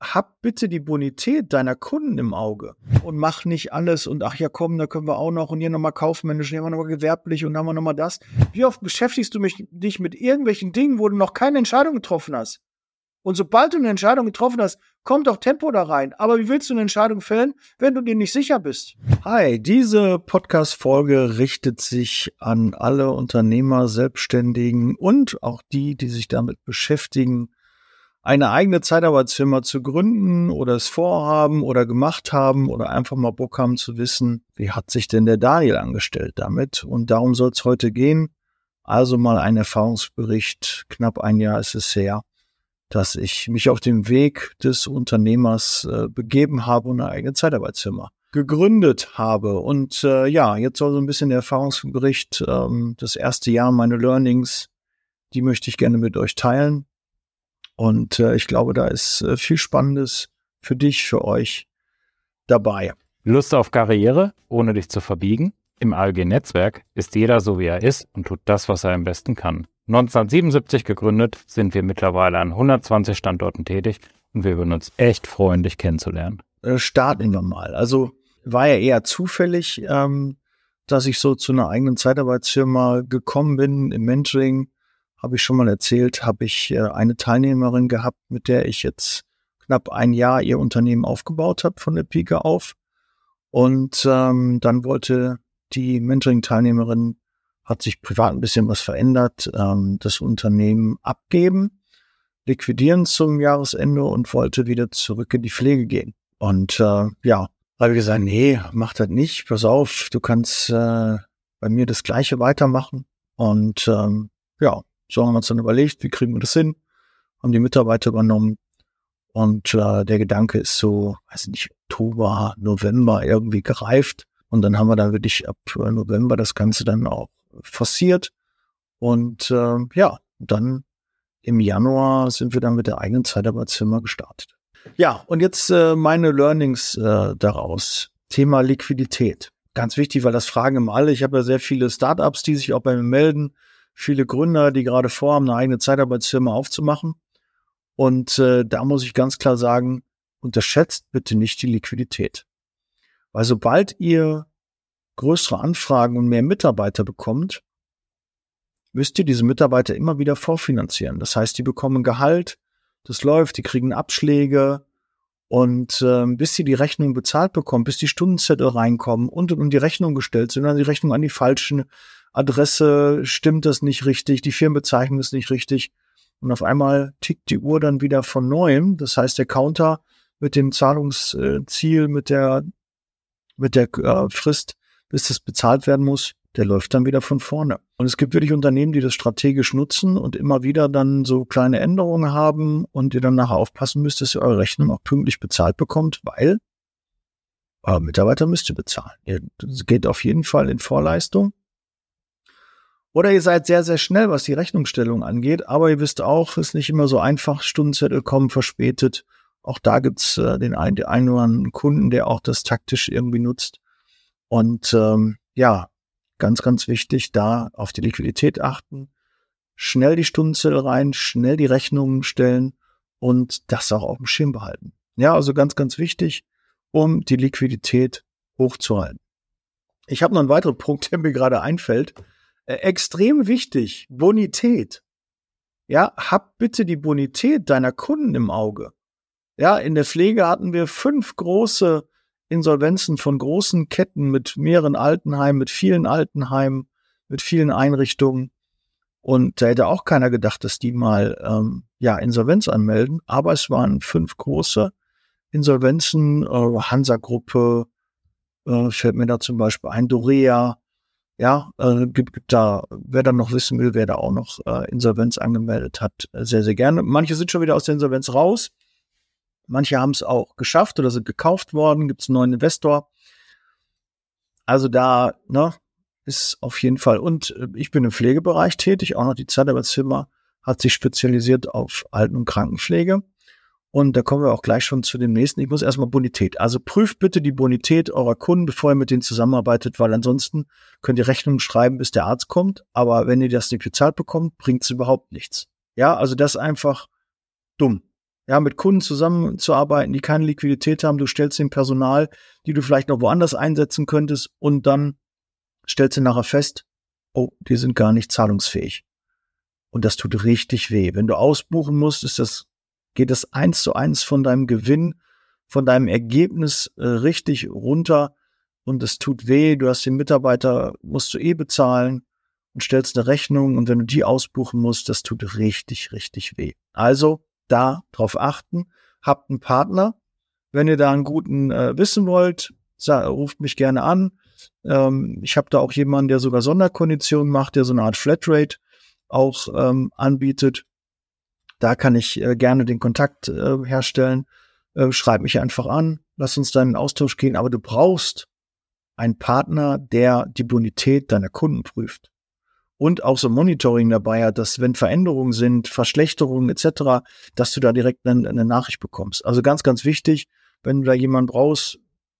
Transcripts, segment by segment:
hab bitte die Bonität deiner Kunden im Auge und mach nicht alles und ach ja komm, da können wir auch noch und hier nochmal kaufmännisch, hier haben wir nochmal gewerblich und dann haben wir nochmal das. Wie oft beschäftigst du mich, dich mit irgendwelchen Dingen, wo du noch keine Entscheidung getroffen hast? Und sobald du eine Entscheidung getroffen hast, kommt auch Tempo da rein. Aber wie willst du eine Entscheidung fällen, wenn du dir nicht sicher bist? Hi, diese Podcast-Folge richtet sich an alle Unternehmer, Selbstständigen und auch die, die sich damit beschäftigen, eine eigene Zeitarbeitsfirma zu gründen oder es vorhaben oder gemacht haben oder einfach mal Bock haben zu wissen, wie hat sich denn der Daniel angestellt damit? Und darum soll es heute gehen. Also mal ein Erfahrungsbericht, knapp ein Jahr ist es her, dass ich mich auf den Weg des Unternehmers äh, begeben habe und eine eigene Zeitarbeitsfirma gegründet habe. Und äh, ja, jetzt soll so ein bisschen der Erfahrungsbericht, ähm, das erste Jahr, meine Learnings, die möchte ich gerne mit euch teilen. Und äh, ich glaube, da ist äh, viel Spannendes für dich, für euch dabei. Lust auf Karriere, ohne dich zu verbiegen? Im ALG-Netzwerk ist jeder so, wie er ist und tut das, was er am besten kann. 1977 gegründet, sind wir mittlerweile an 120 Standorten tätig und wir würden uns echt freuen, dich kennenzulernen. Äh, starten wir mal. Also war ja eher zufällig, ähm, dass ich so zu einer eigenen Zeitarbeitsfirma gekommen bin im Mentoring habe ich schon mal erzählt, habe ich äh, eine Teilnehmerin gehabt, mit der ich jetzt knapp ein Jahr ihr Unternehmen aufgebaut habe von der Pike auf. Und ähm, dann wollte die Mentoring-Teilnehmerin, hat sich privat ein bisschen was verändert, ähm, das Unternehmen abgeben, liquidieren zum Jahresende und wollte wieder zurück in die Pflege gehen. Und äh, ja, habe ich gesagt, nee, mach das nicht, pass auf, du kannst äh, bei mir das gleiche weitermachen. Und ähm, ja, so haben wir uns dann überlegt, wie kriegen wir das hin? Haben die Mitarbeiter übernommen. Und äh, der Gedanke ist so, weiß nicht, Oktober, November irgendwie gereift. Und dann haben wir dann wirklich ab äh, November das Ganze dann auch forciert. Und äh, ja, dann im Januar sind wir dann mit der eigenen Zeitarbeitszimmer gestartet. Ja, und jetzt äh, meine Learnings äh, daraus. Thema Liquidität. Ganz wichtig, weil das fragen immer alle. Ich habe ja sehr viele Startups, die sich auch bei mir melden viele Gründer, die gerade vorhaben, eine eigene Zeitarbeitsfirma aufzumachen. Und äh, da muss ich ganz klar sagen, unterschätzt bitte nicht die Liquidität. Weil sobald ihr größere Anfragen und mehr Mitarbeiter bekommt, müsst ihr diese Mitarbeiter immer wieder vorfinanzieren. Das heißt, die bekommen Gehalt, das läuft, die kriegen Abschläge und äh, bis sie die Rechnung bezahlt bekommen, bis die Stundenzettel reinkommen und, und die Rechnung gestellt sind, dann die Rechnung an die falschen Adresse stimmt das nicht richtig, die Firmenbezeichnung ist nicht richtig. Und auf einmal tickt die Uhr dann wieder von neuem. Das heißt, der Counter mit dem Zahlungsziel, mit der, mit der äh, Frist, bis das bezahlt werden muss, der läuft dann wieder von vorne. Und es gibt wirklich Unternehmen, die das strategisch nutzen und immer wieder dann so kleine Änderungen haben und ihr dann nachher aufpassen müsst, dass ihr eure Rechnung auch pünktlich bezahlt bekommt, weil euer Mitarbeiter müsst ihr bezahlen. Ihr geht auf jeden Fall in Vorleistung oder ihr seid sehr, sehr schnell, was die Rechnungsstellung angeht, aber ihr wisst auch, es ist nicht immer so einfach, Stundenzettel kommen verspätet. Auch da gibt's äh, den, einen, oder anderen Kunden, der auch das taktisch irgendwie nutzt. Und ähm, ja, ganz, ganz wichtig, da auf die Liquidität achten, schnell die Stundenzettel rein, schnell die Rechnungen stellen und das auch auf dem Schirm behalten. Ja, also ganz, ganz wichtig, um die Liquidität hochzuhalten. Ich habe noch einen weiteren Punkt, der mir gerade einfällt. Äh, extrem wichtig, Bonität. Ja, hab bitte die Bonität deiner Kunden im Auge. Ja, in der Pflege hatten wir fünf große Insolvenzen von großen Ketten mit mehreren Altenheimen, mit vielen Altenheimen, mit vielen Einrichtungen. Und da hätte auch keiner gedacht, dass die mal ähm, ja Insolvenz anmelden. Aber es waren fünf große Insolvenzen, äh, Hansa-Gruppe, äh, fällt mir da zum Beispiel ein, Dorea, ja, äh, gibt, gibt da, wer dann noch wissen will, wer da auch noch äh, Insolvenz angemeldet hat, sehr, sehr gerne. Manche sind schon wieder aus der Insolvenz raus. Manche haben es auch geschafft oder sind gekauft worden, gibt es einen neuen Investor. Also da, ne, ist auf jeden Fall. Und äh, ich bin im Pflegebereich tätig, auch noch die Zeitarbeitsfirma hat sich spezialisiert auf Alten- und Krankenpflege. Und da kommen wir auch gleich schon zu dem nächsten. Ich muss erstmal Bonität. Also prüft bitte die Bonität eurer Kunden, bevor ihr mit denen zusammenarbeitet, weil ansonsten könnt ihr Rechnungen schreiben, bis der Arzt kommt. Aber wenn ihr das nicht bezahlt bekommt, bringt es überhaupt nichts. Ja, also das ist einfach dumm. ja, mit Kunden zusammenzuarbeiten, die keine Liquidität haben. Du stellst den Personal, die du vielleicht noch woanders einsetzen könntest und dann stellst du nachher fest, oh, die sind gar nicht zahlungsfähig. Und das tut richtig weh. Wenn du ausbuchen musst, ist das, geht das eins zu eins von deinem Gewinn, von deinem Ergebnis äh, richtig runter und es tut weh. Du hast den Mitarbeiter, musst du eh bezahlen und stellst eine Rechnung und wenn du die ausbuchen musst, das tut richtig, richtig weh. Also da drauf achten. Habt einen Partner. Wenn ihr da einen guten äh, wissen wollt, ruft mich gerne an. Ähm, ich habe da auch jemanden, der sogar Sonderkonditionen macht, der so eine Art Flatrate auch ähm, anbietet. Da kann ich äh, gerne den Kontakt äh, herstellen. Äh, schreib mich einfach an, lass uns da in Austausch gehen. Aber du brauchst einen Partner, der die Bonität deiner Kunden prüft und auch so Monitoring dabei hat, dass wenn Veränderungen sind, Verschlechterungen etc., dass du da direkt eine, eine, Nachricht bekommst. Also ganz, ganz wichtig, wenn du da jemanden brauchst,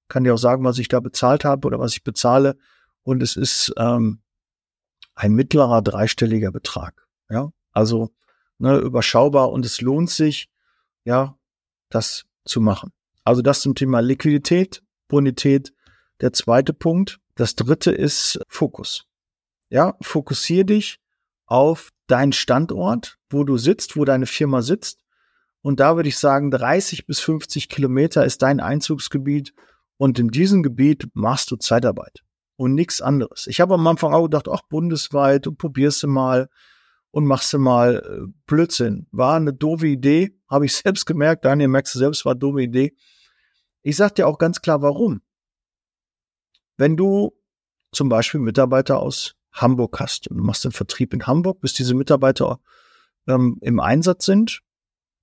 kann dir auch sagen, was ich da bezahlt habe oder was ich bezahle. Und es ist ähm, ein mittlerer dreistelliger Betrag. Ja, also ne, überschaubar und es lohnt sich, ja, das zu machen. Also das zum Thema Liquidität, Bonität. Der zweite Punkt. Das dritte ist Fokus. Ja, fokussier dich auf deinen Standort, wo du sitzt, wo deine Firma sitzt. Und da würde ich sagen, 30 bis 50 Kilometer ist dein Einzugsgebiet. Und in diesem Gebiet machst du Zeitarbeit und nichts anderes. Ich habe am Anfang auch gedacht, ach, bundesweit und probierst du mal und machst du mal äh, Blödsinn. War eine doofe Idee, habe ich selbst gemerkt. Daniel merkst du selbst, war eine doofe Idee. Ich sag dir auch ganz klar, warum. Wenn du zum Beispiel Mitarbeiter aus Hamburg hast und du machst den Vertrieb in Hamburg, bis diese Mitarbeiter ähm, im Einsatz sind,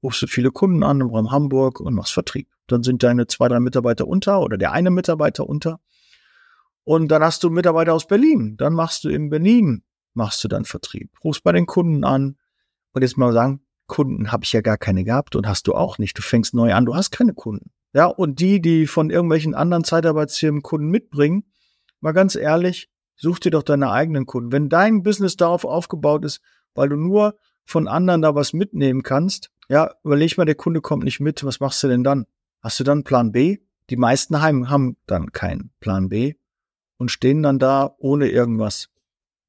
rufst du viele Kunden an im Raum Hamburg und machst Vertrieb. Dann sind deine zwei, drei Mitarbeiter unter oder der eine Mitarbeiter unter. Und dann hast du Mitarbeiter aus Berlin. Dann machst du in Berlin, machst du dann Vertrieb. Rufst bei den Kunden an. Und jetzt mal sagen, Kunden habe ich ja gar keine gehabt und hast du auch nicht. Du fängst neu an, du hast keine Kunden. Ja, und die, die von irgendwelchen anderen Zeitarbeitsfirmen Kunden mitbringen, mal ganz ehrlich, Such dir doch deine eigenen Kunden. Wenn dein Business darauf aufgebaut ist, weil du nur von anderen da was mitnehmen kannst, ja, überleg mal, der Kunde kommt nicht mit, was machst du denn dann? Hast du dann Plan B? Die meisten Heim haben dann keinen Plan B und stehen dann da ohne irgendwas.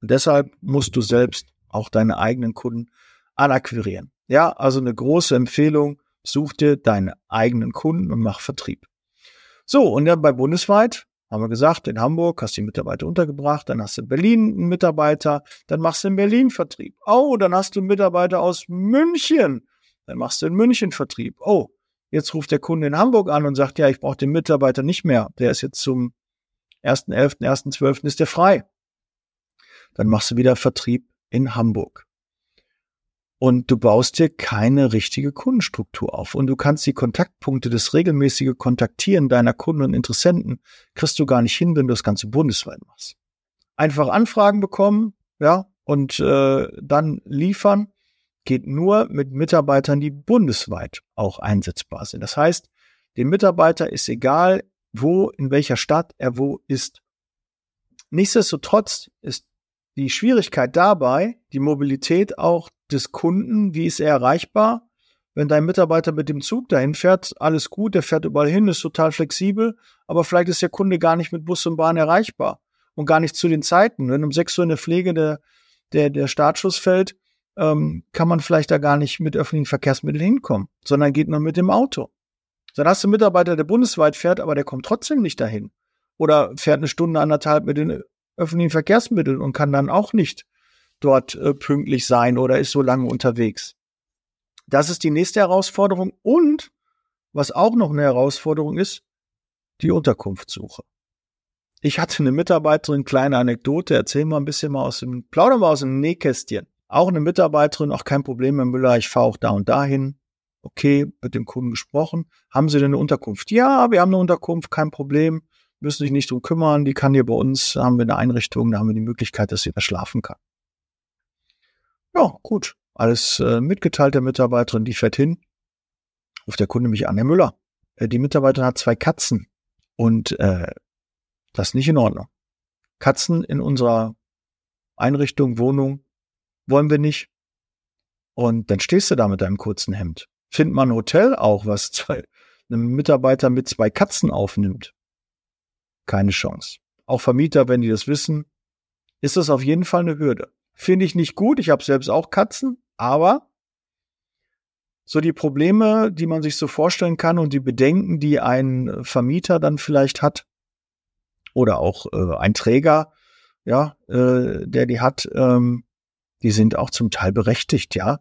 Und deshalb musst du selbst auch deine eigenen Kunden anakquirieren. Ja, also eine große Empfehlung, such dir deine eigenen Kunden und mach Vertrieb. So, und dann bei bundesweit haben wir gesagt, in Hamburg hast du die Mitarbeiter untergebracht, dann hast du in Berlin einen Mitarbeiter, dann machst du in Berlin Vertrieb. Oh, dann hast du einen Mitarbeiter aus München, dann machst du in München Vertrieb. Oh, jetzt ruft der Kunde in Hamburg an und sagt, ja, ich brauche den Mitarbeiter nicht mehr. Der ist jetzt zum 1.11., 1.12. ist der frei. Dann machst du wieder Vertrieb in Hamburg und du baust dir keine richtige Kundenstruktur auf. Und du kannst die Kontaktpunkte, das regelmäßige Kontaktieren deiner Kunden und Interessenten, kriegst du gar nicht hin, wenn du das Ganze bundesweit machst. Einfach Anfragen bekommen, ja, und äh, dann liefern, geht nur mit Mitarbeitern, die bundesweit auch einsetzbar sind. Das heißt, dem Mitarbeiter ist egal, wo, in welcher Stadt er wo ist. Nichtsdestotrotz ist die Schwierigkeit dabei, die Mobilität auch des Kunden, wie ist er erreichbar? Wenn dein Mitarbeiter mit dem Zug dahin fährt, alles gut, der fährt überall hin, ist total flexibel, aber vielleicht ist der Kunde gar nicht mit Bus und Bahn erreichbar und gar nicht zu den Zeiten. Wenn um 6 Uhr in der Pflege der, der, der Startschuss fällt, ähm, kann man vielleicht da gar nicht mit öffentlichen Verkehrsmitteln hinkommen, sondern geht nur mit dem Auto. Dann hast du einen Mitarbeiter, der bundesweit fährt, aber der kommt trotzdem nicht dahin. Oder fährt eine Stunde, anderthalb mit den öffentlichen Verkehrsmitteln und kann dann auch nicht dort äh, pünktlich sein oder ist so lange unterwegs. Das ist die nächste Herausforderung. Und was auch noch eine Herausforderung ist, die Unterkunftssuche. Ich hatte eine Mitarbeiterin, kleine Anekdote, erzähl mal ein bisschen mal aus dem, plauder mal aus dem Nähkästchen. Auch eine Mitarbeiterin, auch kein Problem, Herr Müller, ich fahre auch da und dahin. Okay, mit dem Kunden gesprochen. Haben Sie denn eine Unterkunft? Ja, wir haben eine Unterkunft, kein Problem. Müssen sich nicht drum kümmern. Die kann hier bei uns, haben wir eine Einrichtung, da haben wir die Möglichkeit, dass sie da schlafen kann. Ja, gut. Alles äh, mitgeteilt der Mitarbeiterin, die fährt hin. Ruft der Kunde mich an, Herr Müller. Äh, die Mitarbeiterin hat zwei Katzen und äh, das ist nicht in Ordnung. Katzen in unserer Einrichtung, Wohnung wollen wir nicht. Und dann stehst du da mit deinem kurzen Hemd. Find man ein Hotel auch, was zwei, einen Mitarbeiter mit zwei Katzen aufnimmt. Keine Chance. Auch Vermieter, wenn die das wissen, ist das auf jeden Fall eine Hürde. Finde ich nicht gut. Ich habe selbst auch Katzen, aber so die Probleme, die man sich so vorstellen kann und die Bedenken, die ein Vermieter dann vielleicht hat oder auch äh, ein Träger, ja, äh, der die hat, ähm, die sind auch zum Teil berechtigt, ja.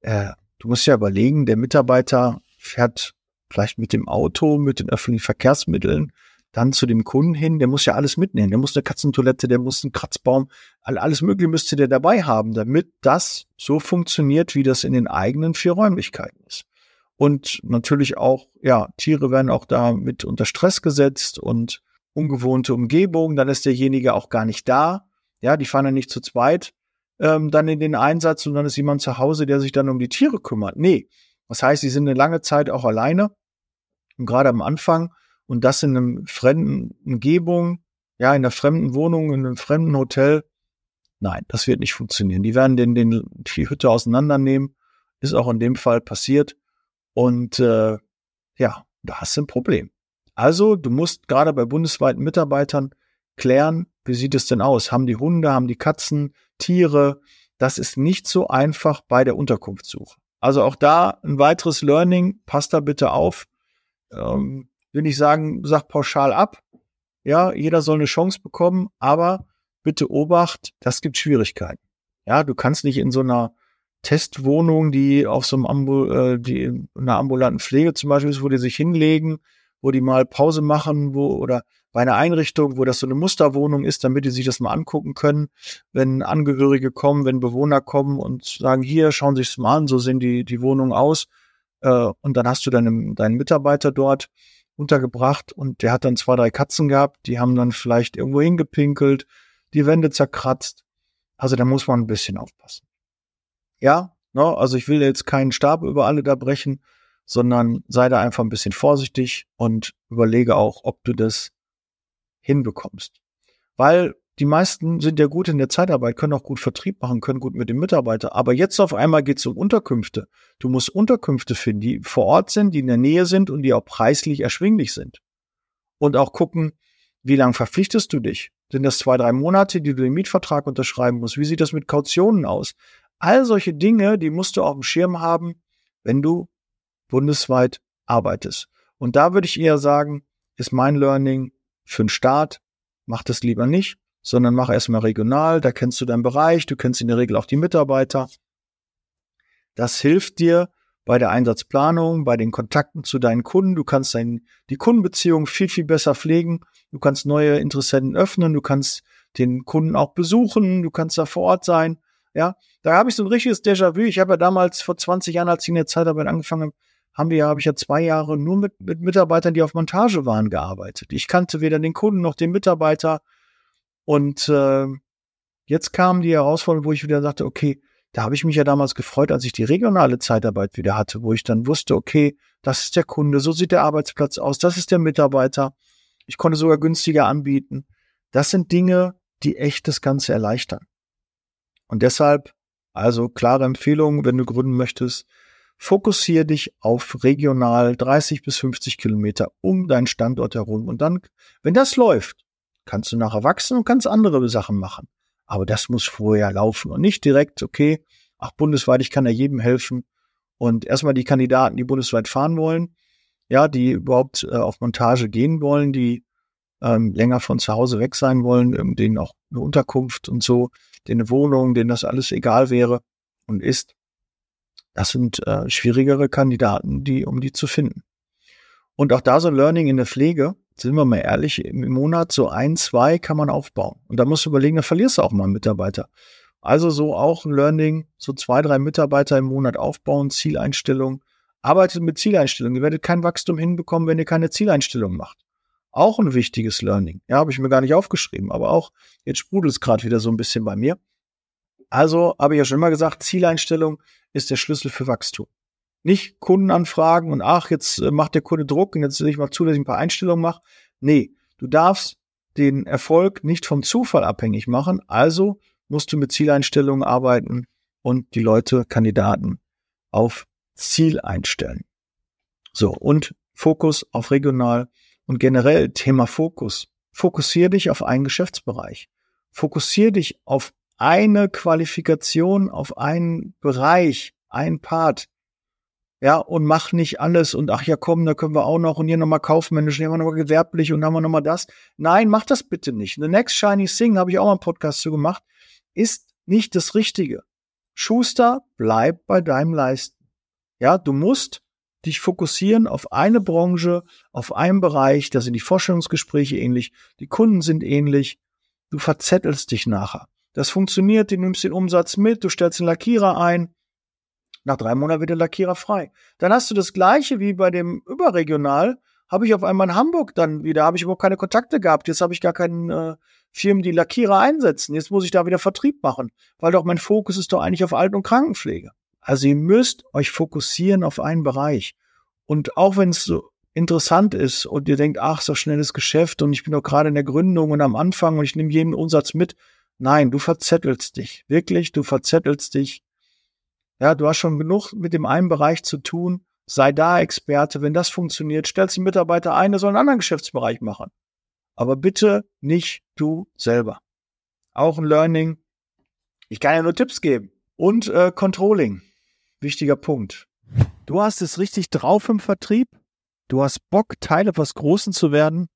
Äh, du musst ja überlegen, der Mitarbeiter fährt vielleicht mit dem Auto, mit den öffentlichen Verkehrsmitteln dann zu dem Kunden hin, der muss ja alles mitnehmen. Der muss eine Katzentoilette, der muss einen Kratzbaum, alles Mögliche müsste der dabei haben, damit das so funktioniert, wie das in den eigenen vier Räumlichkeiten ist. Und natürlich auch, ja, Tiere werden auch da mit unter Stress gesetzt und ungewohnte Umgebung, dann ist derjenige auch gar nicht da. Ja, die fahren ja nicht zu zweit ähm, dann in den Einsatz und dann ist jemand zu Hause, der sich dann um die Tiere kümmert. Nee, das heißt, sie sind eine lange Zeit auch alleine und gerade am Anfang und das in einem fremden Umgebung, ja, in einer fremden Wohnung, in einem fremden Hotel. Nein, das wird nicht funktionieren. Die werden den, den, die Hütte auseinandernehmen. Ist auch in dem Fall passiert. Und äh, ja, da hast du ein Problem. Also, du musst gerade bei bundesweiten Mitarbeitern klären, wie sieht es denn aus? Haben die Hunde, haben die Katzen, Tiere? Das ist nicht so einfach bei der Unterkunftssuche. Also auch da ein weiteres Learning, passt da bitte auf. Ähm, will ich sagen, sag pauschal ab. Ja, jeder soll eine Chance bekommen, aber bitte Obacht, das gibt Schwierigkeiten. Ja, du kannst nicht in so einer Testwohnung, die auf so einem Ambu äh, die in einer ambulanten Pflege zum Beispiel ist, wo die sich hinlegen, wo die mal Pause machen, wo oder bei einer Einrichtung, wo das so eine Musterwohnung ist, damit die sich das mal angucken können, wenn Angehörige kommen, wenn Bewohner kommen und sagen, hier, schauen Sie es mal an, so sehen die, die Wohnungen aus. Äh, und dann hast du deinen, deinen Mitarbeiter dort untergebracht und der hat dann zwei, drei Katzen gehabt, die haben dann vielleicht irgendwo hingepinkelt, die Wände zerkratzt. Also da muss man ein bisschen aufpassen. Ja, ne, also ich will jetzt keinen Stab über alle da brechen, sondern sei da einfach ein bisschen vorsichtig und überlege auch, ob du das hinbekommst. Weil die meisten sind ja gut in der Zeitarbeit, können auch gut Vertrieb machen, können gut mit dem Mitarbeiter. Aber jetzt auf einmal geht es um Unterkünfte. Du musst Unterkünfte finden, die vor Ort sind, die in der Nähe sind und die auch preislich erschwinglich sind. Und auch gucken, wie lange verpflichtest du dich? Sind das zwei, drei Monate, die du den Mietvertrag unterschreiben musst? Wie sieht das mit Kautionen aus? All solche Dinge, die musst du auf dem Schirm haben, wenn du bundesweit arbeitest. Und da würde ich eher sagen, ist mein Learning für den Start, mach das lieber nicht, sondern mach erstmal regional, da kennst du deinen Bereich, du kennst in der Regel auch die Mitarbeiter. Das hilft dir bei der Einsatzplanung, bei den Kontakten zu deinen Kunden. Du kannst dein, die Kundenbeziehung viel, viel besser pflegen. Du kannst neue Interessenten öffnen. Du kannst den Kunden auch besuchen. Du kannst da vor Ort sein. Ja, da habe ich so ein richtiges Déjà-vu. Ich habe ja damals vor 20 Jahren, als ich in der Zeitarbeit angefangen habe, haben wir habe ich ja zwei Jahre nur mit, mit Mitarbeitern, die auf Montage waren, gearbeitet. Ich kannte weder den Kunden noch den Mitarbeiter. Und äh, jetzt kam die Herausforderung, wo ich wieder sagte, okay, da habe ich mich ja damals gefreut, als ich die regionale Zeitarbeit wieder hatte, wo ich dann wusste, okay, das ist der Kunde, so sieht der Arbeitsplatz aus, das ist der Mitarbeiter. Ich konnte sogar günstiger anbieten. Das sind Dinge, die echt das Ganze erleichtern. Und deshalb, also klare Empfehlung, wenn du gründen möchtest, fokussiere dich auf regional 30 bis 50 Kilometer um deinen Standort herum. Und dann, wenn das läuft, kannst du nachher wachsen und kannst andere Sachen machen. Aber das muss vorher laufen und nicht direkt, okay, ach, bundesweit, ich kann ja jedem helfen. Und erstmal die Kandidaten, die bundesweit fahren wollen, ja, die überhaupt äh, auf Montage gehen wollen, die ähm, länger von zu Hause weg sein wollen, ähm, denen auch eine Unterkunft und so, denen eine Wohnung, denen das alles egal wäre und ist. Das sind äh, schwierigere Kandidaten, die, um die zu finden. Und auch da so Learning in der Pflege, sind wir mal ehrlich, im Monat so ein, zwei kann man aufbauen. Und da musst du überlegen, da verlierst du auch mal einen Mitarbeiter. Also so auch ein Learning, so zwei, drei Mitarbeiter im Monat aufbauen, Zieleinstellung. Arbeitet mit Zieleinstellungen. Ihr werdet kein Wachstum hinbekommen, wenn ihr keine Zieleinstellung macht. Auch ein wichtiges Learning. Ja, habe ich mir gar nicht aufgeschrieben, aber auch jetzt sprudelt es gerade wieder so ein bisschen bei mir. Also habe ich ja schon immer gesagt, Zieleinstellung ist der Schlüssel für Wachstum. Nicht Kundenanfragen und ach, jetzt äh, macht der Kunde Druck und jetzt will ich mal zu, dass ich ein paar Einstellungen mache. Nee, du darfst den Erfolg nicht vom Zufall abhängig machen. Also musst du mit Zieleinstellungen arbeiten und die Leute, Kandidaten auf Ziel einstellen. So, und Fokus auf regional und generell Thema Fokus. Fokussier dich auf einen Geschäftsbereich. Fokussier dich auf eine Qualifikation, auf einen Bereich, ein Part. Ja, und mach nicht alles und ach ja, komm, da können wir auch noch und hier nochmal kaufmännisch, hier haben wir nochmal gewerblich und haben wir nochmal das. Nein, mach das bitte nicht. The Next Shiny Thing, habe ich auch mal einen Podcast zu gemacht, ist nicht das Richtige. Schuster, bleib bei deinem Leisten. Ja, du musst dich fokussieren auf eine Branche, auf einen Bereich, da sind die Vorstellungsgespräche ähnlich, die Kunden sind ähnlich, du verzettelst dich nachher. Das funktioniert, du nimmst den Umsatz mit, du stellst einen Lackierer ein, nach drei Monaten wird der Lackierer frei. Dann hast du das gleiche wie bei dem Überregional, habe ich auf einmal in Hamburg dann wieder, habe ich überhaupt keine Kontakte gehabt, jetzt habe ich gar keinen äh, Firmen, die Lackierer einsetzen, jetzt muss ich da wieder Vertrieb machen, weil doch mein Fokus ist doch eigentlich auf Alten- und Krankenpflege. Also ihr müsst euch fokussieren auf einen Bereich. Und auch wenn es so interessant ist und ihr denkt, ach, so schnelles Geschäft und ich bin doch gerade in der Gründung und am Anfang und ich nehme jeden Umsatz mit. Nein, du verzettelst dich. Wirklich, du verzettelst dich. Ja, du hast schon genug mit dem einen Bereich zu tun. Sei da Experte. Wenn das funktioniert, stellst die Mitarbeiter ein, der soll einen anderen Geschäftsbereich machen. Aber bitte nicht du selber. Auch ein Learning. Ich kann ja nur Tipps geben. Und äh, Controlling wichtiger Punkt. Du hast es richtig drauf im Vertrieb, du hast Bock, Teil etwas Großen zu werden,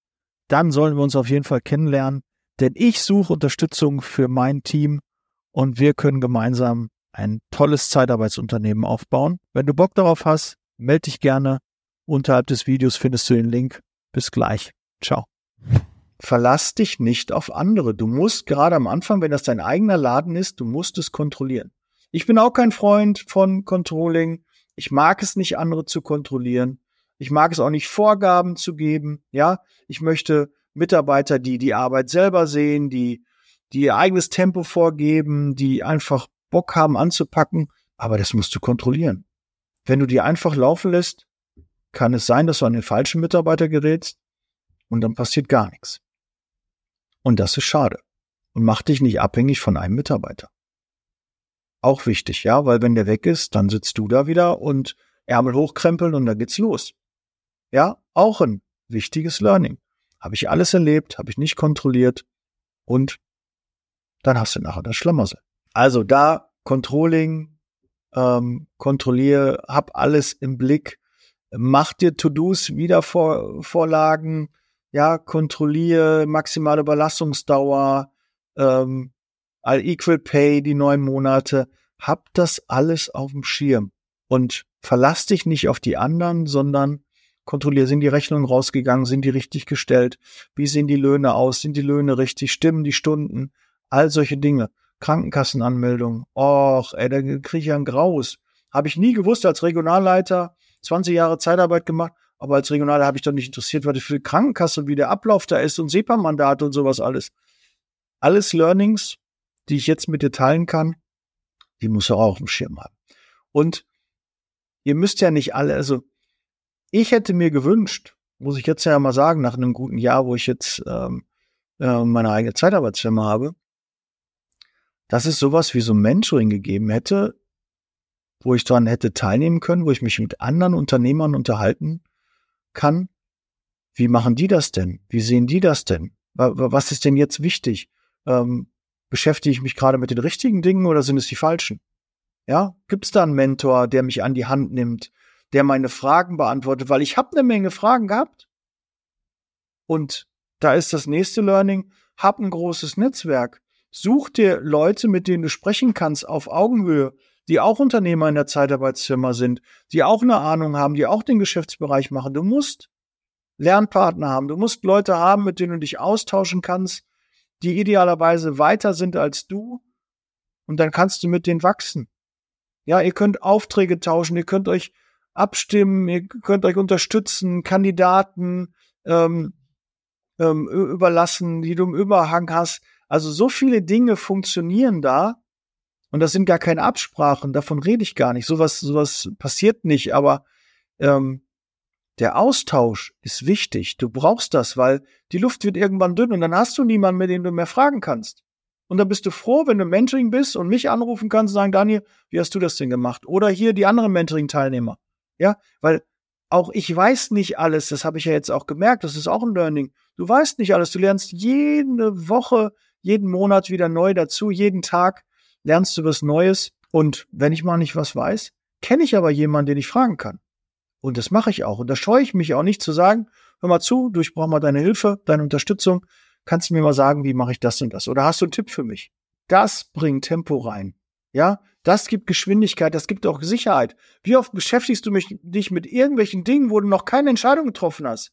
dann sollen wir uns auf jeden Fall kennenlernen, denn ich suche Unterstützung für mein Team und wir können gemeinsam ein tolles Zeitarbeitsunternehmen aufbauen. Wenn du Bock darauf hast, melde dich gerne. Unterhalb des Videos findest du den Link. Bis gleich. Ciao. Verlass dich nicht auf andere. Du musst gerade am Anfang, wenn das dein eigener Laden ist, du musst es kontrollieren. Ich bin auch kein Freund von Controlling. Ich mag es nicht, andere zu kontrollieren. Ich mag es auch nicht, Vorgaben zu geben. Ja, ich möchte Mitarbeiter, die die Arbeit selber sehen, die, die ihr eigenes Tempo vorgeben, die einfach Bock haben anzupacken. Aber das musst du kontrollieren. Wenn du die einfach laufen lässt, kann es sein, dass du an den falschen Mitarbeiter gerätst und dann passiert gar nichts. Und das ist schade und macht dich nicht abhängig von einem Mitarbeiter. Auch wichtig, ja, weil wenn der weg ist, dann sitzt du da wieder und Ärmel hochkrempeln und dann geht's los. Ja, auch ein wichtiges Learning. Habe ich alles erlebt, habe ich nicht kontrolliert und dann hast du nachher das Schlamassel. Also da Controlling, ähm, kontrolliere, hab alles im Blick, mach dir To-Dos, Wiedervorlagen, ja, kontrolliere maximale Überlassungsdauer, ähm, All Equal Pay, die neun Monate. Hab das alles auf dem Schirm. Und verlass dich nicht auf die anderen, sondern kontrollier, sind die Rechnungen rausgegangen, sind die richtig gestellt, wie sehen die Löhne aus, sind die Löhne richtig, stimmen die Stunden, all solche Dinge. Krankenkassenanmeldung, och, ey, da kriege ich ja ein Graus. Habe ich nie gewusst als Regionalleiter, 20 Jahre Zeitarbeit gemacht, aber als Regionaler habe ich doch nicht interessiert, was für Krankenkasse, wie der Ablauf da ist und SEPA-Mandate und sowas alles. Alles Learnings, die ich jetzt mit dir teilen kann, die muss er auch auf dem Schirm haben. Und ihr müsst ja nicht alle, also ich hätte mir gewünscht, muss ich jetzt ja mal sagen, nach einem guten Jahr, wo ich jetzt ähm, äh, meine eigene Zeitarbeitsfirma habe, dass es sowas wie so Mentoring gegeben hätte, wo ich daran hätte teilnehmen können, wo ich mich mit anderen Unternehmern unterhalten kann. Wie machen die das denn? Wie sehen die das denn? Was ist denn jetzt wichtig? Ähm, beschäftige ich mich gerade mit den richtigen Dingen oder sind es die falschen? Ja, gibt es da einen Mentor, der mich an die Hand nimmt, der meine Fragen beantwortet, weil ich habe eine Menge Fragen gehabt. Und da ist das nächste Learning, hab ein großes Netzwerk. Such dir Leute, mit denen du sprechen kannst auf Augenhöhe, die auch Unternehmer in der Zeitarbeitsfirma sind, die auch eine Ahnung haben, die auch den Geschäftsbereich machen. Du musst Lernpartner haben, du musst Leute haben, mit denen du dich austauschen kannst, die idealerweise weiter sind als du und dann kannst du mit denen wachsen. Ja, ihr könnt Aufträge tauschen, ihr könnt euch abstimmen, ihr könnt euch unterstützen, Kandidaten ähm, ähm, überlassen, die du im Überhang hast. Also so viele Dinge funktionieren da und das sind gar keine Absprachen, davon rede ich gar nicht. Sowas, sowas passiert nicht, aber ähm, der Austausch ist wichtig. Du brauchst das, weil die Luft wird irgendwann dünn und dann hast du niemanden, mit dem du mehr fragen kannst. Und dann bist du froh, wenn du Mentoring bist und mich anrufen kannst und sagen, Daniel, wie hast du das denn gemacht? Oder hier die anderen Mentoring-Teilnehmer. Ja, weil auch ich weiß nicht alles, das habe ich ja jetzt auch gemerkt, das ist auch ein Learning. Du weißt nicht alles, du lernst jede Woche, jeden Monat wieder neu dazu, jeden Tag lernst du was Neues. Und wenn ich mal nicht was weiß, kenne ich aber jemanden, den ich fragen kann. Und das mache ich auch. Und da scheue ich mich auch nicht zu sagen, hör mal zu, du, ich brauche mal deine Hilfe, deine Unterstützung. Kannst du mir mal sagen, wie mache ich das und das? Oder hast du einen Tipp für mich? Das bringt Tempo rein. Ja, das gibt Geschwindigkeit, das gibt auch Sicherheit. Wie oft beschäftigst du mich, dich mit irgendwelchen Dingen, wo du noch keine Entscheidung getroffen hast?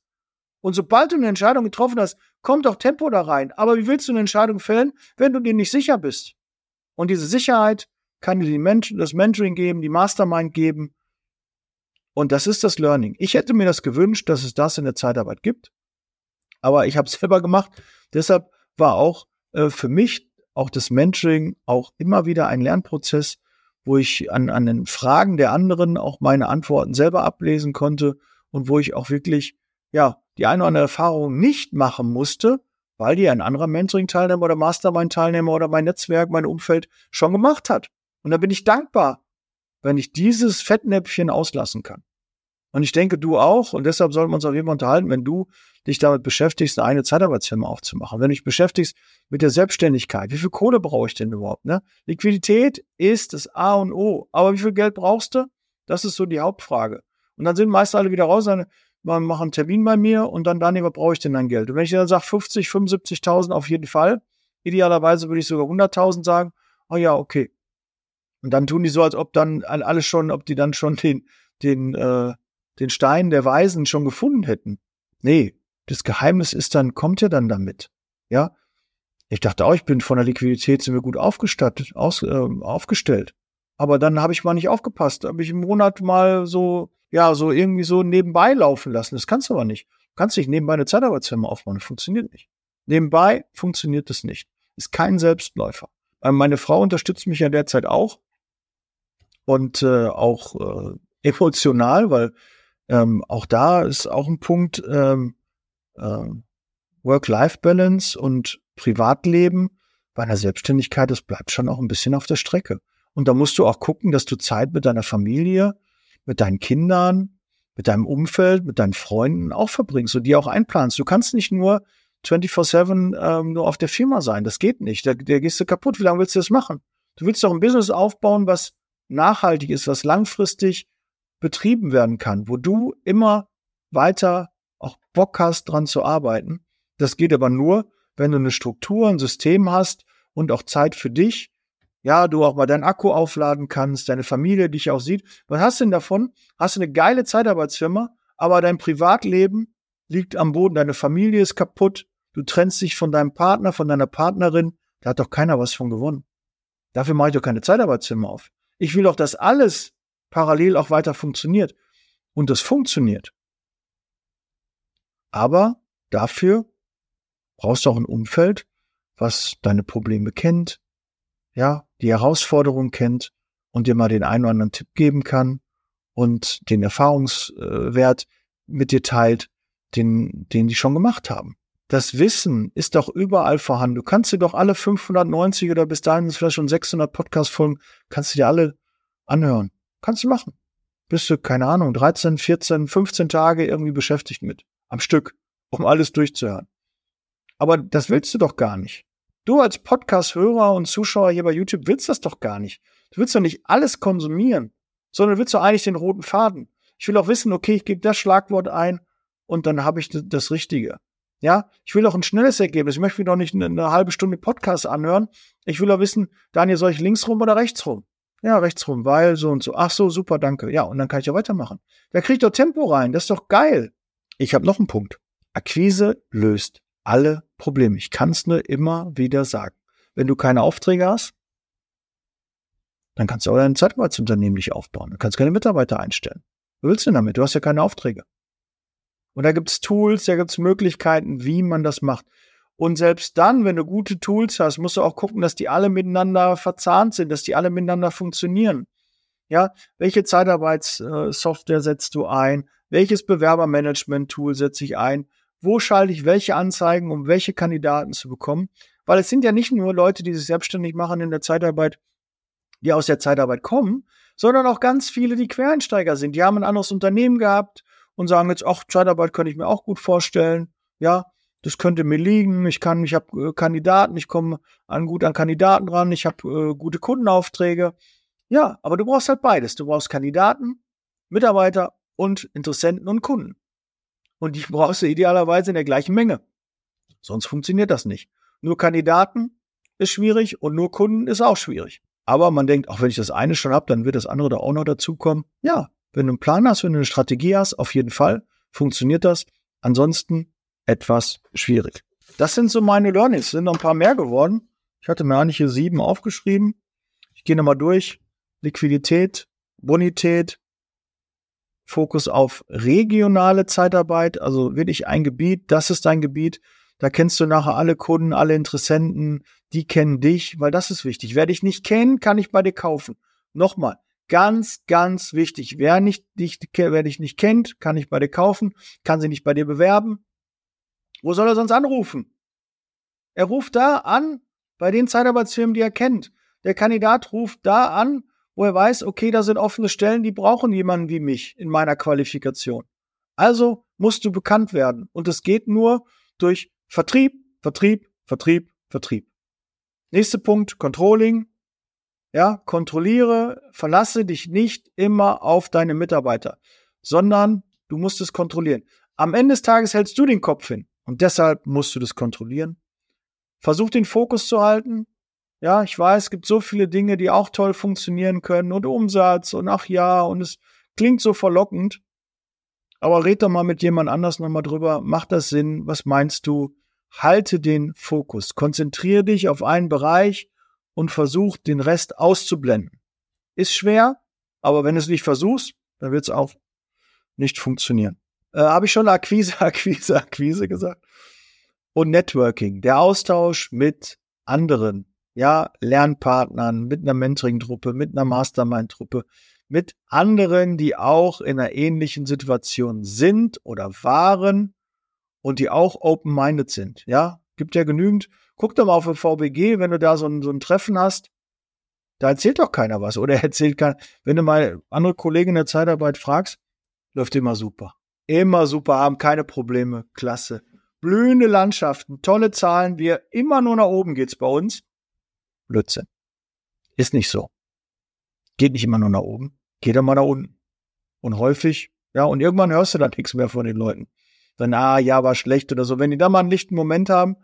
Und sobald du eine Entscheidung getroffen hast, kommt auch Tempo da rein. Aber wie willst du eine Entscheidung fällen, wenn du dir nicht sicher bist? Und diese Sicherheit kann dir Ment das Mentoring geben, die Mastermind geben. Und das ist das Learning. Ich hätte mir das gewünscht, dass es das in der Zeitarbeit gibt. Aber ich habe es selber gemacht. Deshalb war auch äh, für mich auch das Mentoring auch immer wieder ein Lernprozess, wo ich an, an den Fragen der anderen auch meine Antworten selber ablesen konnte und wo ich auch wirklich, ja, die eine oder andere Erfahrung nicht machen musste, weil die ein anderer Mentoring-Teilnehmer oder Mastermind-Teilnehmer oder mein Netzwerk, mein Umfeld schon gemacht hat. Und da bin ich dankbar, wenn ich dieses Fettnäpfchen auslassen kann. Und ich denke, du auch. Und deshalb sollten wir uns auf jeden Fall unterhalten, wenn du dich damit beschäftigst, eine Zeitarbeitsfirma aufzumachen. Wenn du dich beschäftigst mit der Selbstständigkeit. Wie viel Kohle brauche ich denn überhaupt? Ne? Liquidität ist das A und O. Aber wie viel Geld brauchst du? Das ist so die Hauptfrage. Und dann sind meist alle wieder raus, sagen, machen einen Termin bei mir und dann, Daniel, was brauche ich denn dein Geld? Und wenn ich dann sage 50, 75.000 auf jeden Fall, idealerweise würde ich sogar 100.000 sagen, oh ja, okay. Und dann tun die so, als ob dann alles schon, ob die dann schon den, den, äh, den Stein der Weisen schon gefunden hätten. Nee, das Geheimnis ist dann, kommt ja dann damit. Ja. Ich dachte auch, ich bin von der Liquidität sind wir gut aufgestattet, aus, äh, aufgestellt. Aber dann habe ich mal nicht aufgepasst. Habe ich im Monat mal so, ja, so irgendwie so nebenbei laufen lassen. Das kannst du aber nicht. Du kannst nicht nebenbei eine Zeitarbeitsfirma aufbauen. Das funktioniert nicht. Nebenbei funktioniert das nicht. Ist kein Selbstläufer. Ähm, meine Frau unterstützt mich ja derzeit auch. Und äh, auch äh, emotional, weil ähm, auch da ist auch ein Punkt, ähm, äh, Work-Life-Balance und Privatleben bei einer Selbstständigkeit, das bleibt schon auch ein bisschen auf der Strecke. Und da musst du auch gucken, dass du Zeit mit deiner Familie, mit deinen Kindern, mit deinem Umfeld, mit deinen Freunden auch verbringst und die auch einplanst. Du kannst nicht nur 24-7 ähm, nur auf der Firma sein. Das geht nicht. Da, da gehst du kaputt. Wie lange willst du das machen? Du willst doch ein Business aufbauen, was nachhaltig ist, was langfristig betrieben werden kann, wo du immer weiter auch Bock hast, dran zu arbeiten. Das geht aber nur, wenn du eine Struktur, ein System hast und auch Zeit für dich. Ja, du auch mal deinen Akku aufladen kannst, deine Familie dich auch sieht. Was hast du denn davon? Hast du eine geile Zeitarbeitsfirma, aber dein Privatleben liegt am Boden, deine Familie ist kaputt, du trennst dich von deinem Partner, von deiner Partnerin, da hat doch keiner was von gewonnen. Dafür mache ich doch keine Zeitarbeitsfirma auf. Ich will doch, dass alles parallel auch weiter funktioniert. Und das funktioniert. Aber dafür brauchst du auch ein Umfeld, was deine Probleme kennt, ja, die Herausforderungen kennt und dir mal den einen oder anderen Tipp geben kann und den Erfahrungswert mit dir teilt, den, den die schon gemacht haben. Das Wissen ist doch überall vorhanden. Du kannst dir doch alle 590 oder bis dahin vielleicht schon 600 Podcast-Folgen, kannst du dir alle anhören. Kannst du machen. Bist du, keine Ahnung, 13, 14, 15 Tage irgendwie beschäftigt mit. Am Stück, um alles durchzuhören. Aber das willst du doch gar nicht. Du als Podcast-Hörer und Zuschauer hier bei YouTube willst das doch gar nicht. Du willst doch nicht alles konsumieren, sondern willst doch eigentlich den roten Faden. Ich will auch wissen, okay, ich gebe das Schlagwort ein und dann habe ich das Richtige. Ja, ich will auch ein schnelles Ergebnis. Ich möchte mir doch nicht eine, eine halbe Stunde Podcast anhören. Ich will auch wissen, Daniel, soll ich links rum oder rechts rum? Ja, rechts rum, weil so und so. Ach so, super, danke. Ja, und dann kann ich ja weitermachen. Da kriegt doch Tempo rein. Das ist doch geil. Ich habe noch einen Punkt. Akquise löst alle Probleme. Ich kann es nur immer wieder sagen. Wenn du keine Aufträge hast, dann kannst du auch dein Zeitarbeitsunternehmen nicht aufbauen. Du kannst keine Mitarbeiter einstellen. Was willst du denn damit? Du hast ja keine Aufträge. Und da gibt's Tools, da gibt's Möglichkeiten, wie man das macht. Und selbst dann, wenn du gute Tools hast, musst du auch gucken, dass die alle miteinander verzahnt sind, dass die alle miteinander funktionieren. Ja, welche Zeitarbeitssoftware setzt du ein? Welches Bewerbermanagement-Tool setze ich ein? Wo schalte ich welche Anzeigen, um welche Kandidaten zu bekommen? Weil es sind ja nicht nur Leute, die sich selbstständig machen in der Zeitarbeit, die aus der Zeitarbeit kommen, sondern auch ganz viele, die Quereinsteiger sind. Die haben ein anderes Unternehmen gehabt und sagen jetzt, ach, Zeitarbeit könnte ich mir auch gut vorstellen. Ja, das könnte mir liegen. Ich kann, ich habe äh, Kandidaten, ich komme an gut an Kandidaten ran, ich habe äh, gute Kundenaufträge. Ja, aber du brauchst halt beides. Du brauchst Kandidaten, Mitarbeiter und Interessenten und Kunden. Und die brauchst du idealerweise in der gleichen Menge. Sonst funktioniert das nicht. Nur Kandidaten ist schwierig und nur Kunden ist auch schwierig. Aber man denkt, auch wenn ich das eine schon habe, dann wird das andere da auch noch dazukommen. Ja, wenn du einen Plan hast, wenn du eine Strategie hast, auf jeden Fall funktioniert das. Ansonsten etwas schwierig. Das sind so meine Learnings. Sind noch ein paar mehr geworden. Ich hatte mir eigentlich hier sieben aufgeschrieben. Ich gehe nochmal durch. Liquidität, Bonität, Fokus auf regionale Zeitarbeit, also wirklich ein Gebiet, das ist dein Gebiet. Da kennst du nachher alle Kunden, alle Interessenten, die kennen dich, weil das ist wichtig. Wer dich nicht kennt, kann ich bei dir kaufen. Nochmal, ganz, ganz wichtig. Wer, nicht, dich, wer dich nicht kennt, kann ich bei dir kaufen, kann sich nicht bei dir bewerben. Wo soll er sonst anrufen? Er ruft da an, bei den Zeitarbeitsfirmen, die er kennt. Der Kandidat ruft da an, wo er weiß, okay, da sind offene Stellen, die brauchen jemanden wie mich in meiner Qualifikation. Also musst du bekannt werden. Und es geht nur durch Vertrieb, Vertrieb, Vertrieb, Vertrieb. Nächster Punkt, Controlling. Ja, kontrolliere, verlasse dich nicht immer auf deine Mitarbeiter, sondern du musst es kontrollieren. Am Ende des Tages hältst du den Kopf hin und deshalb musst du das kontrollieren. Versuch den Fokus zu halten, ja, ich weiß, es gibt so viele Dinge, die auch toll funktionieren können und Umsatz und ach ja, und es klingt so verlockend. Aber red doch mal mit jemand anders nochmal drüber. Macht das Sinn? Was meinst du? Halte den Fokus. Konzentriere dich auf einen Bereich und versuch, den Rest auszublenden. Ist schwer, aber wenn du es nicht versuchst, dann wird es auch nicht funktionieren. Äh, Habe ich schon Akquise, Akquise, Akquise gesagt? Und Networking, der Austausch mit anderen ja, Lernpartnern, mit einer Mentoring-Truppe, mit einer Mastermind-Truppe, mit anderen, die auch in einer ähnlichen Situation sind oder waren und die auch open-minded sind. Ja, gibt ja genügend. Guck doch mal auf den VBG, wenn du da so ein, so ein Treffen hast, da erzählt doch keiner was oder erzählt keiner. Wenn du mal andere Kollegen in der Zeitarbeit fragst, läuft immer super. Immer super, haben keine Probleme, klasse. Blühende Landschaften, tolle Zahlen, wir immer nur nach oben geht's bei uns. Blödsinn. Ist nicht so. Geht nicht immer nur nach oben, geht mal nach unten. Und häufig, ja, und irgendwann hörst du dann nichts mehr von den Leuten. Dann, ah, ja, war schlecht oder so. Wenn die da mal einen lichten Moment haben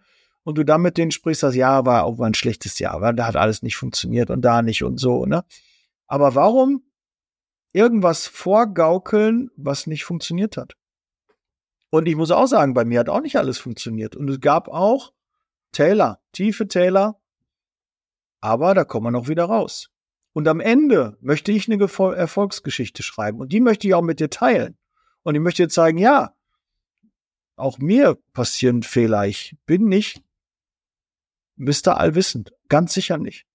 und du dann mit denen sprichst, das ja, war auch mal ein schlechtes Jahr, weil da hat alles nicht funktioniert und da nicht und so, ne? Aber warum irgendwas vorgaukeln, was nicht funktioniert hat? Und ich muss auch sagen, bei mir hat auch nicht alles funktioniert. Und es gab auch Taylor, tiefe Taylor, aber da kommen wir noch wieder raus. Und am Ende möchte ich eine Erfolgsgeschichte schreiben und die möchte ich auch mit dir teilen. Und ich möchte dir zeigen, ja, auch mir passieren Fehler. Ich bin nicht Mr. Allwissend. Ganz sicher nicht.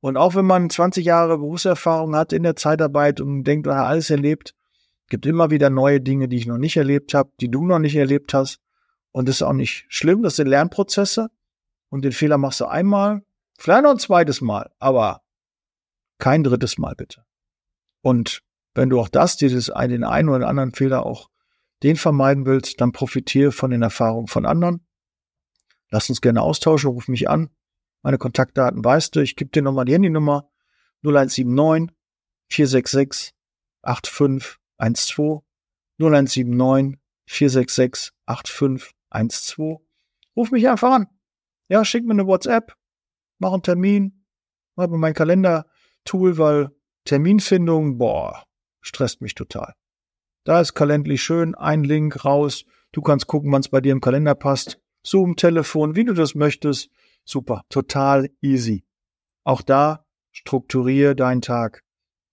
Und auch wenn man 20 Jahre Berufserfahrung hat in der Zeitarbeit und denkt, man hat alles erlebt, gibt immer wieder neue Dinge, die ich noch nicht erlebt habe, die du noch nicht erlebt hast. Und das ist auch nicht schlimm. Das sind Lernprozesse. Und den Fehler machst du einmal, Vielleicht noch ein zweites Mal, aber kein drittes Mal bitte. Und wenn du auch das, dieses, den einen oder anderen Fehler auch den vermeiden willst, dann profitiere von den Erfahrungen von anderen. Lass uns gerne austauschen, ruf mich an. Meine Kontaktdaten weißt du, ich gebe dir nochmal die Handynummer 0179 466 8512 0179 466 8512. Ruf mich einfach an. Ja, schick mir eine WhatsApp, mach einen Termin, mir mein Kalender-Tool, weil Terminfindung, boah, stresst mich total. Da ist kalendlich schön, ein Link raus, du kannst gucken, wann es bei dir im Kalender passt. Zoom, Telefon, wie du das möchtest. Super, total easy. Auch da strukturiere deinen Tag.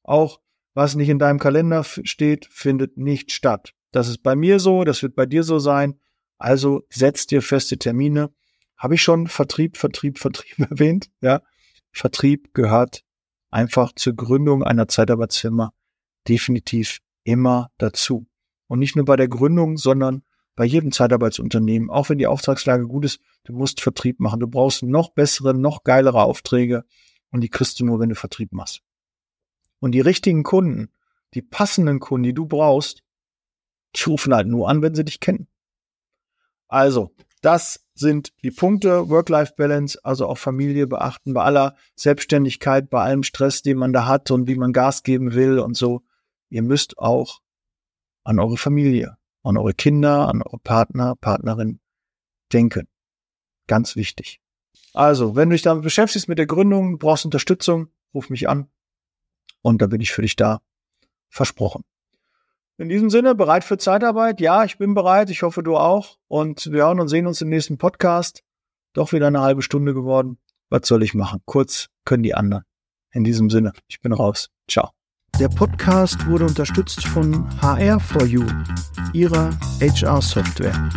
Auch was nicht in deinem Kalender steht, findet nicht statt. Das ist bei mir so, das wird bei dir so sein. Also setz dir feste Termine habe ich schon Vertrieb, Vertrieb, Vertrieb erwähnt? Ja. Vertrieb gehört einfach zur Gründung einer Zeitarbeitsfirma definitiv immer dazu. Und nicht nur bei der Gründung, sondern bei jedem Zeitarbeitsunternehmen, auch wenn die Auftragslage gut ist, du musst Vertrieb machen. Du brauchst noch bessere, noch geilere Aufträge und die kriegst du nur, wenn du Vertrieb machst. Und die richtigen Kunden, die passenden Kunden, die du brauchst, die rufen halt nur an, wenn sie dich kennen. Also, das sind die Punkte Work-Life-Balance, also auch Familie beachten, bei aller Selbstständigkeit, bei allem Stress, den man da hat und wie man Gas geben will und so. Ihr müsst auch an eure Familie, an eure Kinder, an eure Partner, Partnerin denken. Ganz wichtig. Also, wenn du dich damit beschäftigst mit der Gründung, brauchst Unterstützung, ruf mich an und da bin ich für dich da. Versprochen. In diesem Sinne, bereit für Zeitarbeit? Ja, ich bin bereit. Ich hoffe, du auch. Und wir hören und sehen uns im nächsten Podcast. Doch wieder eine halbe Stunde geworden. Was soll ich machen? Kurz können die anderen. In diesem Sinne, ich bin raus. Ciao. Der Podcast wurde unterstützt von HR4U, ihrer HR-Software.